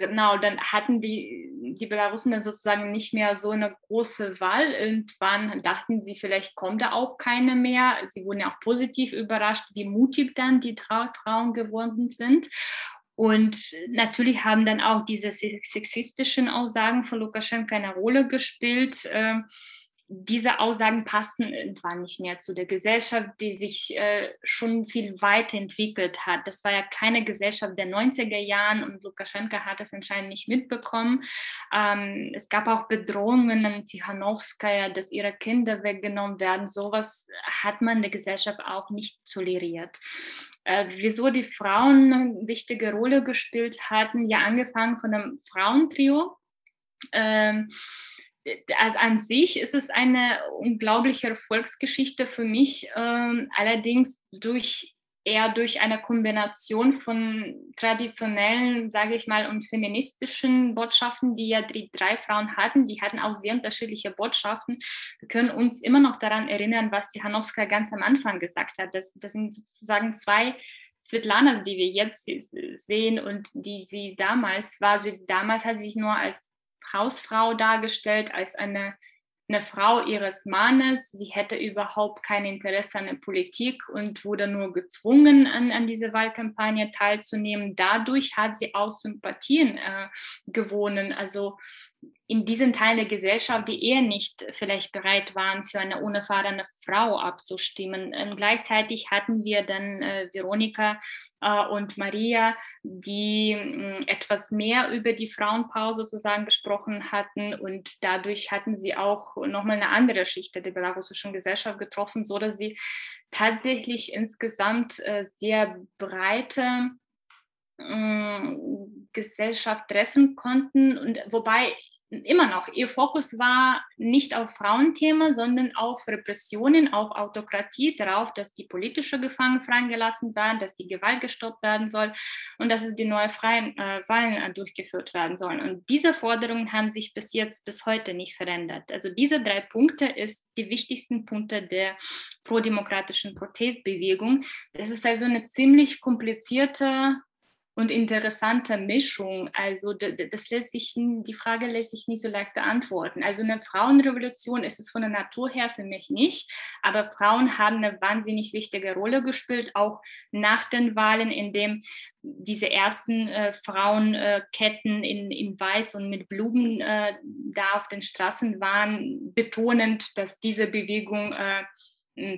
genau, dann hatten die, die Belarusen dann sozusagen nicht mehr so eine große Wahl. Irgendwann dachten sie, vielleicht kommt da auch keine mehr. Sie wurden ja auch positiv überrascht, wie mutig dann die Frauen geworden sind. Und natürlich haben dann auch diese sexistischen Aussagen von Lukaschenka eine Rolle gespielt. Ähm, diese Aussagen passten irgendwann nicht mehr zu der Gesellschaft, die sich äh, schon viel weiterentwickelt hat. Das war ja keine Gesellschaft der 90er Jahren und Lukaschenka hat es anscheinend nicht mitbekommen. Ähm, es gab auch Bedrohungen an Tichanowskaja, dass ihre Kinder weggenommen werden. Sowas hat man der Gesellschaft auch nicht toleriert. Äh, wieso die Frauen eine wichtige Rolle gespielt hatten, ja angefangen von einem Frauentrio. Ähm, also an sich ist es eine unglaubliche Erfolgsgeschichte für mich, ähm, allerdings durch eher durch eine Kombination von traditionellen, sage ich mal, und feministischen Botschaften, die ja die drei Frauen hatten. Die hatten auch sehr unterschiedliche Botschaften. Wir können uns immer noch daran erinnern, was die Hanowska ganz am Anfang gesagt hat. Das, das sind sozusagen zwei Svetlanas, die wir jetzt sehen und die sie damals war. Sie damals hat sie sich nur als Hausfrau dargestellt, als eine eine Frau ihres Mannes. Sie hätte überhaupt kein Interesse an der Politik und wurde nur gezwungen, an, an diese Wahlkampagne teilzunehmen. Dadurch hat sie auch Sympathien äh, gewonnen. Also in diesen Teilen der Gesellschaft, die eher nicht vielleicht bereit waren, für eine unerfahrene Frau abzustimmen. Und gleichzeitig hatten wir dann äh, Veronika äh, und Maria, die äh, etwas mehr über die Frauenpause sozusagen gesprochen hatten und dadurch hatten sie auch nochmal eine andere Schicht der belarussischen Gesellschaft getroffen, so dass sie tatsächlich insgesamt äh, sehr breite Gesellschaft treffen konnten und wobei immer noch, ihr Fokus war nicht auf Frauenthema, sondern auf Repressionen, auf Autokratie, darauf, dass die politische Gefangenen freigelassen werden, dass die Gewalt gestoppt werden soll und dass es die neue freien äh, Wahlen äh, durchgeführt werden sollen. Und diese Forderungen haben sich bis jetzt, bis heute nicht verändert. Also diese drei Punkte ist die wichtigsten Punkte der prodemokratischen Protestbewegung. Das ist also eine ziemlich komplizierte und interessante Mischung. Also das lässt sich, die Frage lässt sich nicht so leicht beantworten. Also eine Frauenrevolution ist es von der Natur her für mich nicht, aber Frauen haben eine wahnsinnig wichtige Rolle gespielt, auch nach den Wahlen, in dem diese ersten äh, Frauenketten äh, in, in Weiß und mit Blumen äh, da auf den Straßen waren, betonend, dass diese Bewegung äh,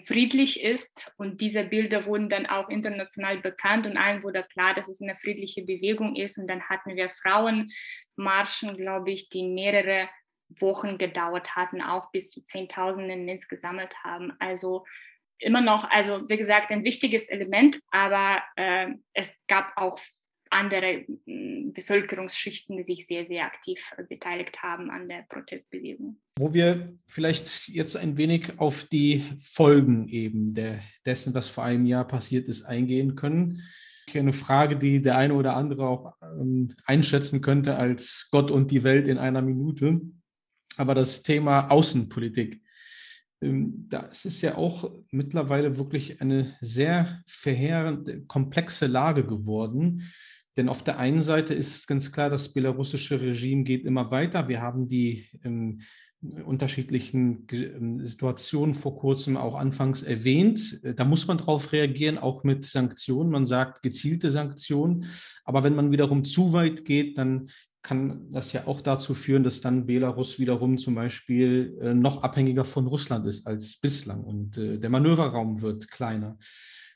friedlich ist. Und diese Bilder wurden dann auch international bekannt und allen wurde klar, dass es eine friedliche Bewegung ist. Und dann hatten wir Frauenmarschen, glaube ich, die mehrere Wochen gedauert hatten, auch bis zu Zehntausenden insgesamt haben. Also immer noch, also wie gesagt, ein wichtiges Element, aber äh, es gab auch andere hm, Bevölkerungsschichten, die sich sehr, sehr aktiv beteiligt haben an der Protestbewegung. Wo wir vielleicht jetzt ein wenig auf die Folgen eben der, dessen, was vor einem Jahr passiert ist, eingehen können. Eine Frage, die der eine oder andere auch ähm, einschätzen könnte als Gott und die Welt in einer Minute. Aber das Thema Außenpolitik. Ähm, das ist ja auch mittlerweile wirklich eine sehr verheerend komplexe Lage geworden. Denn auf der einen Seite ist ganz klar, das belarussische Regime geht immer weiter. Wir haben die ähm, unterschiedlichen ähm, Situationen vor kurzem auch anfangs erwähnt. Da muss man darauf reagieren, auch mit Sanktionen. Man sagt gezielte Sanktionen. Aber wenn man wiederum zu weit geht, dann kann das ja auch dazu führen, dass dann Belarus wiederum zum Beispiel äh, noch abhängiger von Russland ist als bislang und äh, der Manöverraum wird kleiner.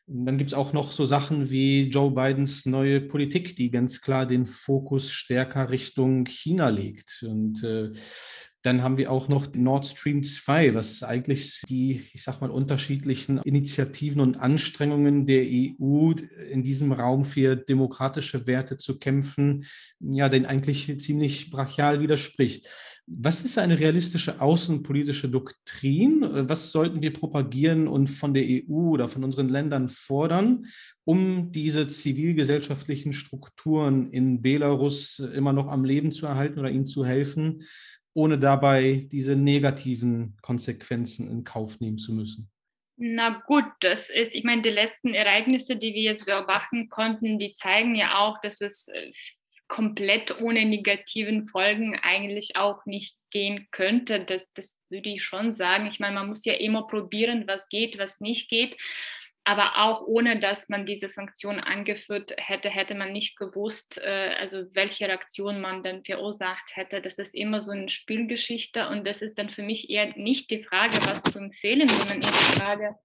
Dann gibt es auch noch so Sachen wie Joe Bidens neue Politik, die ganz klar den Fokus stärker Richtung China legt. Und äh, dann haben wir auch noch Nord Stream 2, was eigentlich die, ich sag mal, unterschiedlichen Initiativen und Anstrengungen der EU in diesem Raum für demokratische Werte zu kämpfen, ja, den eigentlich ziemlich brachial widerspricht. Was ist eine realistische außenpolitische Doktrin? Was sollten wir propagieren und von der EU oder von unseren Ländern fordern, um diese zivilgesellschaftlichen Strukturen in Belarus immer noch am Leben zu erhalten oder ihnen zu helfen? ohne dabei diese negativen Konsequenzen in Kauf nehmen zu müssen? Na gut, das ist, ich meine, die letzten Ereignisse, die wir jetzt beobachten konnten, die zeigen ja auch, dass es äh, komplett ohne negativen Folgen eigentlich auch nicht gehen könnte. Das, das würde ich schon sagen. Ich meine, man muss ja immer probieren, was geht, was nicht geht aber auch ohne dass man diese Sanktionen angeführt hätte, hätte man nicht gewusst, äh, also welche Reaktion man dann verursacht hätte. Das ist immer so eine Spielgeschichte und das ist dann für mich eher nicht die Frage, was zu empfehlen, sondern die Frage,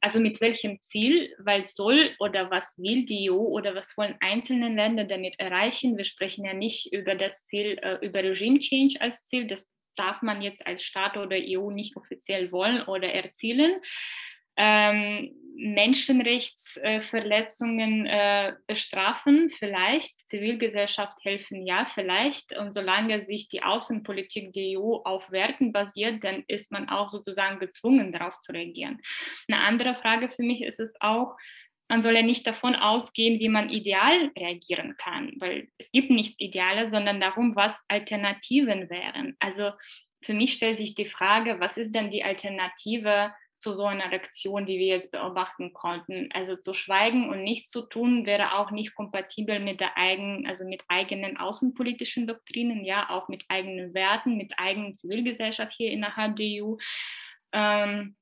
also mit welchem Ziel, weil soll oder was will die EU oder was wollen einzelne Länder damit erreichen? Wir sprechen ja nicht über das Ziel, äh, über Regime Change als Ziel, das darf man jetzt als Staat oder EU nicht offiziell wollen oder erzielen ähm, Menschenrechtsverletzungen äh, bestrafen, vielleicht, Zivilgesellschaft helfen, ja, vielleicht. Und solange sich die Außenpolitik der EU auf Werten basiert, dann ist man auch sozusagen gezwungen, darauf zu reagieren. Eine andere Frage für mich ist es auch, man soll ja nicht davon ausgehen, wie man ideal reagieren kann, weil es gibt nichts Ideales, sondern darum, was Alternativen wären. Also für mich stellt sich die Frage, was ist denn die Alternative zu so einer Reaktion, die wir jetzt beobachten konnten. Also zu schweigen und nichts zu tun wäre auch nicht kompatibel mit der eigenen, also mit eigenen außenpolitischen Doktrinen, ja, auch mit eigenen Werten, mit eigenen Zivilgesellschaft hier innerhalb der EU. Ähm,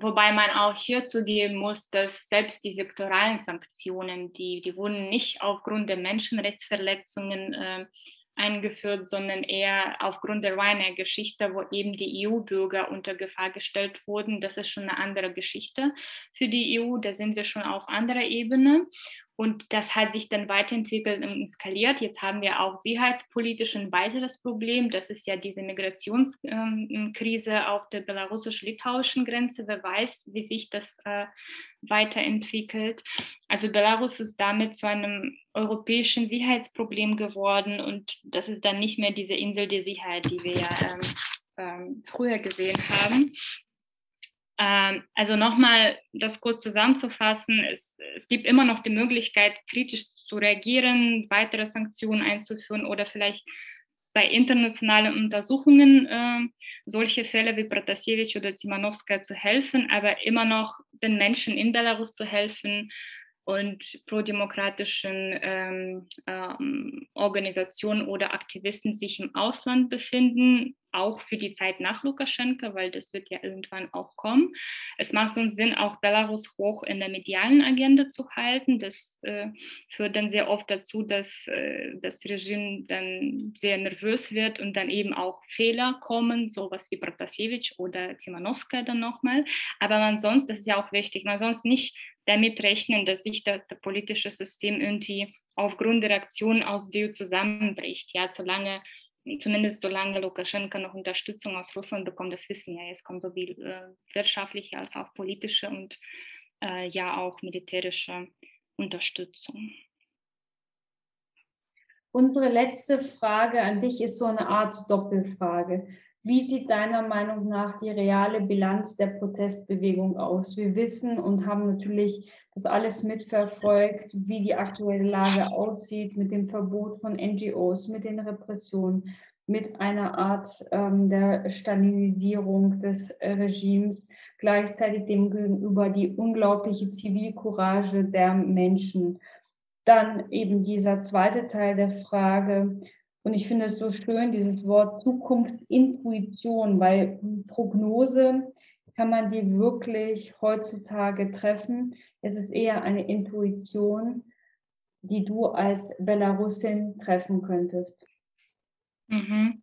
Wobei man auch hier zugeben muss, dass selbst die sektoralen Sanktionen, die, die wurden nicht aufgrund der Menschenrechtsverletzungen äh, eingeführt, sondern eher aufgrund der Ryanair-Geschichte, wo eben die EU-Bürger unter Gefahr gestellt wurden. Das ist schon eine andere Geschichte für die EU. Da sind wir schon auf anderer Ebene. Und das hat sich dann weiterentwickelt und skaliert. Jetzt haben wir auch sicherheitspolitisch ein weiteres Problem. Das ist ja diese Migrationskrise ähm, auf der belarussisch-litauischen Grenze. Wer weiß, wie sich das äh, weiterentwickelt. Also Belarus ist damit zu einem europäischen Sicherheitsproblem geworden. Und das ist dann nicht mehr diese Insel der Sicherheit, die wir ja ähm, ähm, früher gesehen haben. Ähm, also nochmal das kurz zusammenzufassen, es, es gibt immer noch die Möglichkeit, kritisch zu reagieren, weitere Sanktionen einzuführen oder vielleicht bei internationalen Untersuchungen äh, solche Fälle wie Protasevich oder Timanowska zu helfen, aber immer noch den Menschen in Belarus zu helfen und prodemokratischen ähm, ähm, Organisationen oder Aktivisten sich im Ausland befinden, auch für die Zeit nach Lukaschenka, weil das wird ja irgendwann auch kommen. Es macht uns Sinn, auch Belarus hoch in der medialen Agenda zu halten. Das äh, führt dann sehr oft dazu, dass äh, das Regime dann sehr nervös wird und dann eben auch Fehler kommen, sowas wie Protasevich oder Timanowska dann nochmal. Aber man sonst, das ist ja auch wichtig, man sonst nicht damit rechnen, dass sich das, das politische System irgendwie aufgrund der Aktion aus der EU zusammenbricht. Ja, solange, zumindest solange Lukaschenka noch Unterstützung aus Russland bekommt, das wissen ja, es kommt sowohl äh, wirtschaftliche als auch politische und äh, ja auch militärische Unterstützung. Unsere letzte Frage an dich ist so eine Art Doppelfrage. Wie sieht deiner Meinung nach die reale Bilanz der Protestbewegung aus? Wir wissen und haben natürlich das alles mitverfolgt, wie die aktuelle Lage aussieht mit dem Verbot von NGOs, mit den Repressionen, mit einer Art ähm, der Stalinisierung des Regimes, gleichzeitig dem gegenüber die unglaubliche Zivilcourage der Menschen. Dann eben dieser zweite Teil der Frage, und ich finde es so schön, dieses Wort Zukunftsintuition, weil Prognose kann man die wirklich heutzutage treffen. Es ist eher eine Intuition, die du als Belarusin treffen könntest. Mhm.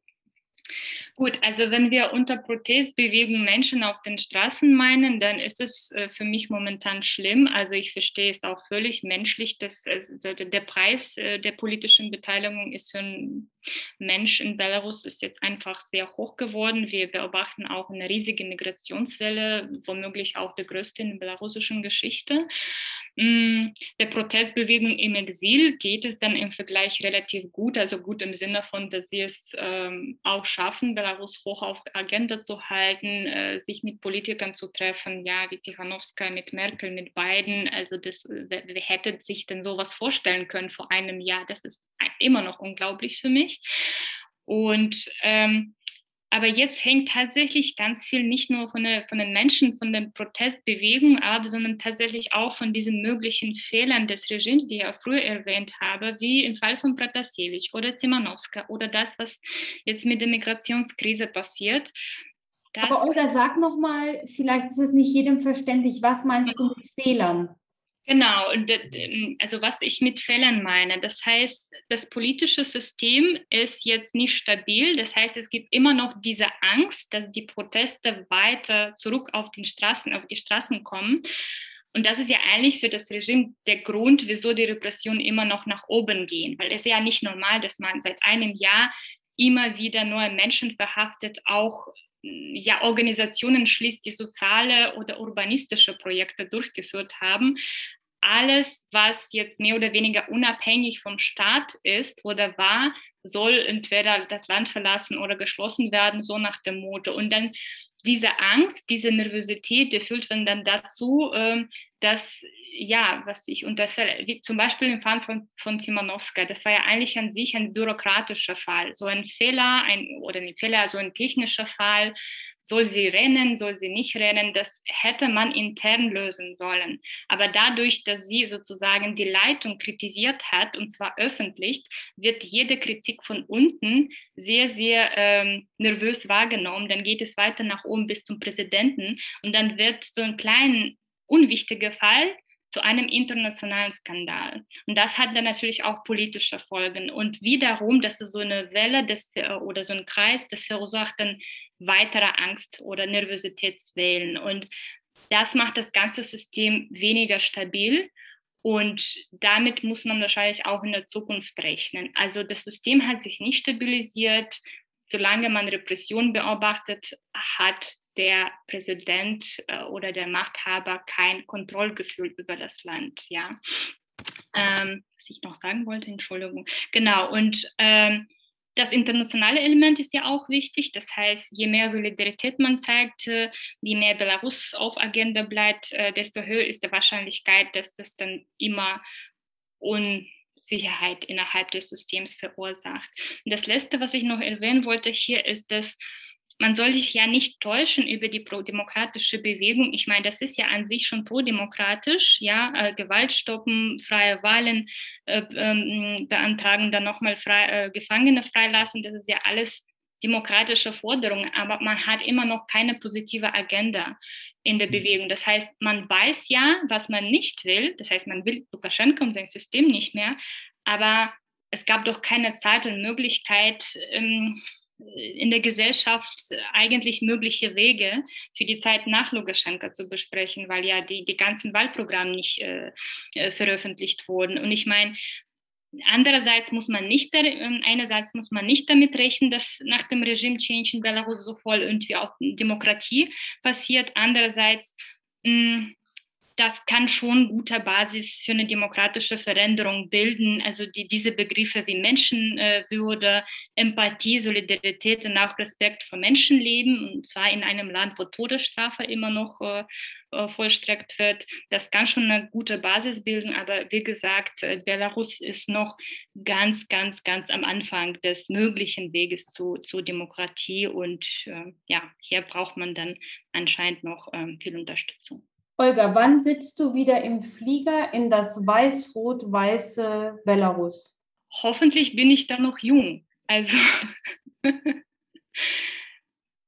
Gut, also wenn wir unter Protestbewegung Menschen auf den Straßen meinen, dann ist es äh, für mich momentan schlimm. Also ich verstehe es auch völlig menschlich, dass es, der Preis äh, der politischen Beteiligung ist für einen Mensch in Belarus ist jetzt einfach sehr hoch geworden. Wir beobachten auch eine riesige Migrationswelle, womöglich auch der größte in der belarussischen Geschichte. Mm, der Protestbewegung im Exil geht es dann im Vergleich relativ gut, also gut im Sinne von, dass sie es ähm, auch schaffen, Belarus hoch auf Agenda zu halten, äh, sich mit Politikern zu treffen, ja, wie Tichanowska mit Merkel, mit Biden. Also das, wer hätte sich denn sowas vorstellen können vor einem Jahr? Das ist immer noch unglaublich für mich. Und ähm, aber jetzt hängt tatsächlich ganz viel nicht nur von, der, von den Menschen, von der Protestbewegung ab, sondern tatsächlich auch von diesen möglichen Fehlern des Regimes, die ich ja früher erwähnt habe, wie im Fall von Pratasevich oder Zimanowska oder das, was jetzt mit der Migrationskrise passiert. Aber Olga, sag nochmal, vielleicht ist es nicht jedem verständlich, was meinst du mit Fehlern? Genau, ähm, also was ich mit Fällen meine, das heißt, das politische System ist jetzt nicht stabil, das heißt, es gibt immer noch diese Angst, dass die Proteste weiter zurück auf, den Straßen, auf die Straßen kommen. Und das ist ja eigentlich für das Regime der Grund, wieso die Repressionen immer noch nach oben gehen, weil es ist ja nicht normal, dass man seit einem Jahr immer wieder neue Menschen verhaftet, auch ja, Organisationen schließt, die soziale oder urbanistische Projekte durchgeführt haben. Alles, was jetzt mehr oder weniger unabhängig vom Staat ist oder war, soll entweder das Land verlassen oder geschlossen werden, so nach dem Motto. Und dann diese Angst, diese Nervosität, die führt dann dazu, ähm, dass, ja, was ich unterfälle, wie zum Beispiel im Fall von, von Simonowska, das war ja eigentlich an sich ein bürokratischer Fall, so ein Fehler, ein, oder ein Fehler, so ein technischer Fall, soll sie rennen, soll sie nicht rennen, das hätte man intern lösen sollen. Aber dadurch, dass sie sozusagen die Leitung kritisiert hat, und zwar öffentlich, wird jede Kritik von unten sehr, sehr ähm, nervös wahrgenommen. Dann geht es weiter nach oben bis zum Präsidenten und dann wird so ein kleiner, unwichtiger Fall zu einem internationalen Skandal. Und das hat dann natürlich auch politische Folgen. Und wiederum, das ist so eine Welle des, oder so ein Kreis, das verursacht dann weitere Angst oder Nervositätswellen. Und das macht das ganze System weniger stabil. Und damit muss man wahrscheinlich auch in der Zukunft rechnen. Also das System hat sich nicht stabilisiert. Solange man Repression beobachtet, hat der Präsident äh, oder der Machthaber kein Kontrollgefühl über das Land. Ja, ähm, was ich noch sagen wollte, Entschuldigung. Genau und ähm, das internationale Element ist ja auch wichtig. Das heißt, je mehr Solidarität man zeigt, äh, je mehr Belarus auf Agenda bleibt, äh, desto höher ist die Wahrscheinlichkeit, dass das dann immer Unsicherheit innerhalb des Systems verursacht. Und das Letzte, was ich noch erwähnen wollte hier, ist, dass man soll sich ja nicht täuschen über die prodemokratische Bewegung. Ich meine, das ist ja an sich schon prodemokratisch, ja, äh, Gewalt stoppen, freie Wahlen äh, ähm, beantragen, dann nochmal frei, äh, Gefangene freilassen. Das ist ja alles demokratische Forderungen, aber man hat immer noch keine positive Agenda in der mhm. Bewegung. Das heißt, man weiß ja, was man nicht will. Das heißt, man will Lukaschenko und sein System nicht mehr, aber es gab doch keine Zeit und Möglichkeit, ähm, in der Gesellschaft eigentlich mögliche Wege für die Zeit nach Lukaschenka zu besprechen, weil ja die, die ganzen Wahlprogramme nicht äh, äh veröffentlicht wurden. Und ich meine, Andererseits muss man nicht, ähm, einerseits muss man nicht damit rechnen, dass nach dem Regime-Change in Belarus so voll irgendwie auch Demokratie passiert. Andererseits mh, mm, das kann schon gute Basis für eine demokratische Veränderung bilden. Also die, diese Begriffe wie Menschenwürde, Empathie, Solidarität und auch Respekt vor Menschenleben, und zwar in einem Land, wo Todesstrafe immer noch äh, äh, vollstreckt wird, das kann schon eine gute Basis bilden. Aber wie gesagt, äh, Belarus ist noch ganz, ganz, ganz am Anfang des möglichen Weges zu, zu Demokratie. Und äh, ja, hier braucht man dann anscheinend noch äh, viel Unterstützung. Olga, wann sitzt du wieder im Flieger in das weiß-rot-weiße Belarus? Hoffentlich bin ich da noch jung. Also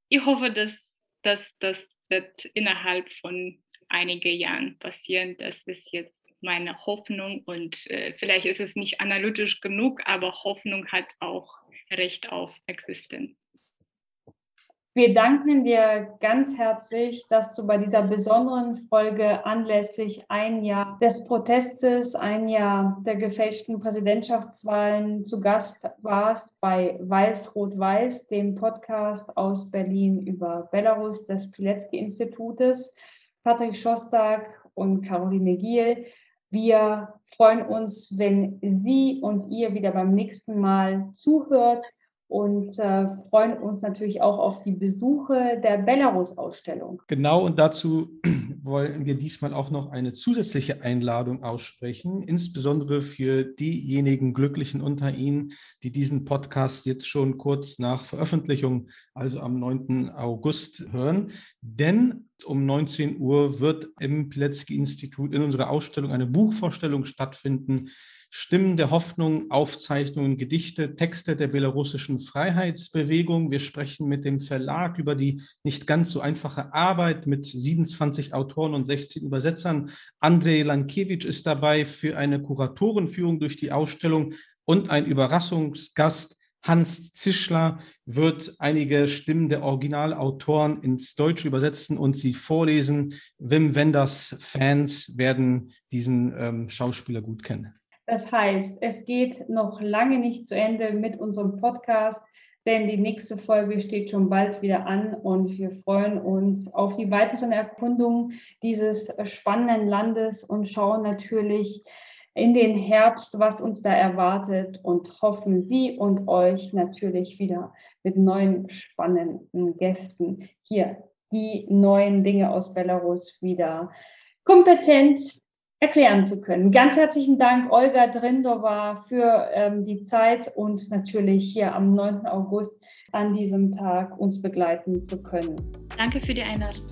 ich hoffe, dass, dass das wird innerhalb von einigen Jahren passieren. Das ist jetzt meine Hoffnung und äh, vielleicht ist es nicht analytisch genug, aber Hoffnung hat auch Recht auf Existenz. Wir danken dir ganz herzlich, dass du bei dieser besonderen Folge anlässlich ein Jahr des Protestes, ein Jahr der gefälschten Präsidentschaftswahlen zu Gast warst bei Weiß-Rot-Weiß, dem Podcast aus Berlin über Belarus des Pilecki-Institutes. Patrick Schostak und Caroline Giel. Wir freuen uns, wenn Sie und ihr wieder beim nächsten Mal zuhört und äh, freuen uns natürlich auch auf die Besuche der Belarus-Ausstellung. Genau, und dazu wollen wir diesmal auch noch eine zusätzliche Einladung aussprechen, insbesondere für diejenigen Glücklichen unter Ihnen, die diesen Podcast jetzt schon kurz nach Veröffentlichung, also am 9. August, hören. Denn um 19 Uhr wird im Pilecki-Institut in unserer Ausstellung eine Buchvorstellung stattfinden Stimmen der Hoffnung, Aufzeichnungen, Gedichte, Texte der belarussischen Freiheitsbewegung. Wir sprechen mit dem Verlag über die nicht ganz so einfache Arbeit mit 27 Autoren und 16 Übersetzern. Andrei Lankiewicz ist dabei für eine Kuratorenführung durch die Ausstellung und ein Überraschungsgast. Hans Zischler wird einige Stimmen der Originalautoren ins Deutsche übersetzen und sie vorlesen. Wim Wenders Fans werden diesen ähm, Schauspieler gut kennen. Das heißt, es geht noch lange nicht zu Ende mit unserem Podcast, denn die nächste Folge steht schon bald wieder an und wir freuen uns auf die weiteren Erkundungen dieses spannenden Landes und schauen natürlich in den Herbst, was uns da erwartet und hoffen Sie und euch natürlich wieder mit neuen spannenden Gästen hier die neuen Dinge aus Belarus wieder kompetent erklären zu können. Ganz herzlichen Dank, Olga Drindova, für ähm, die Zeit und natürlich hier am 9. August an diesem Tag uns begleiten zu können. Danke für die Einladung.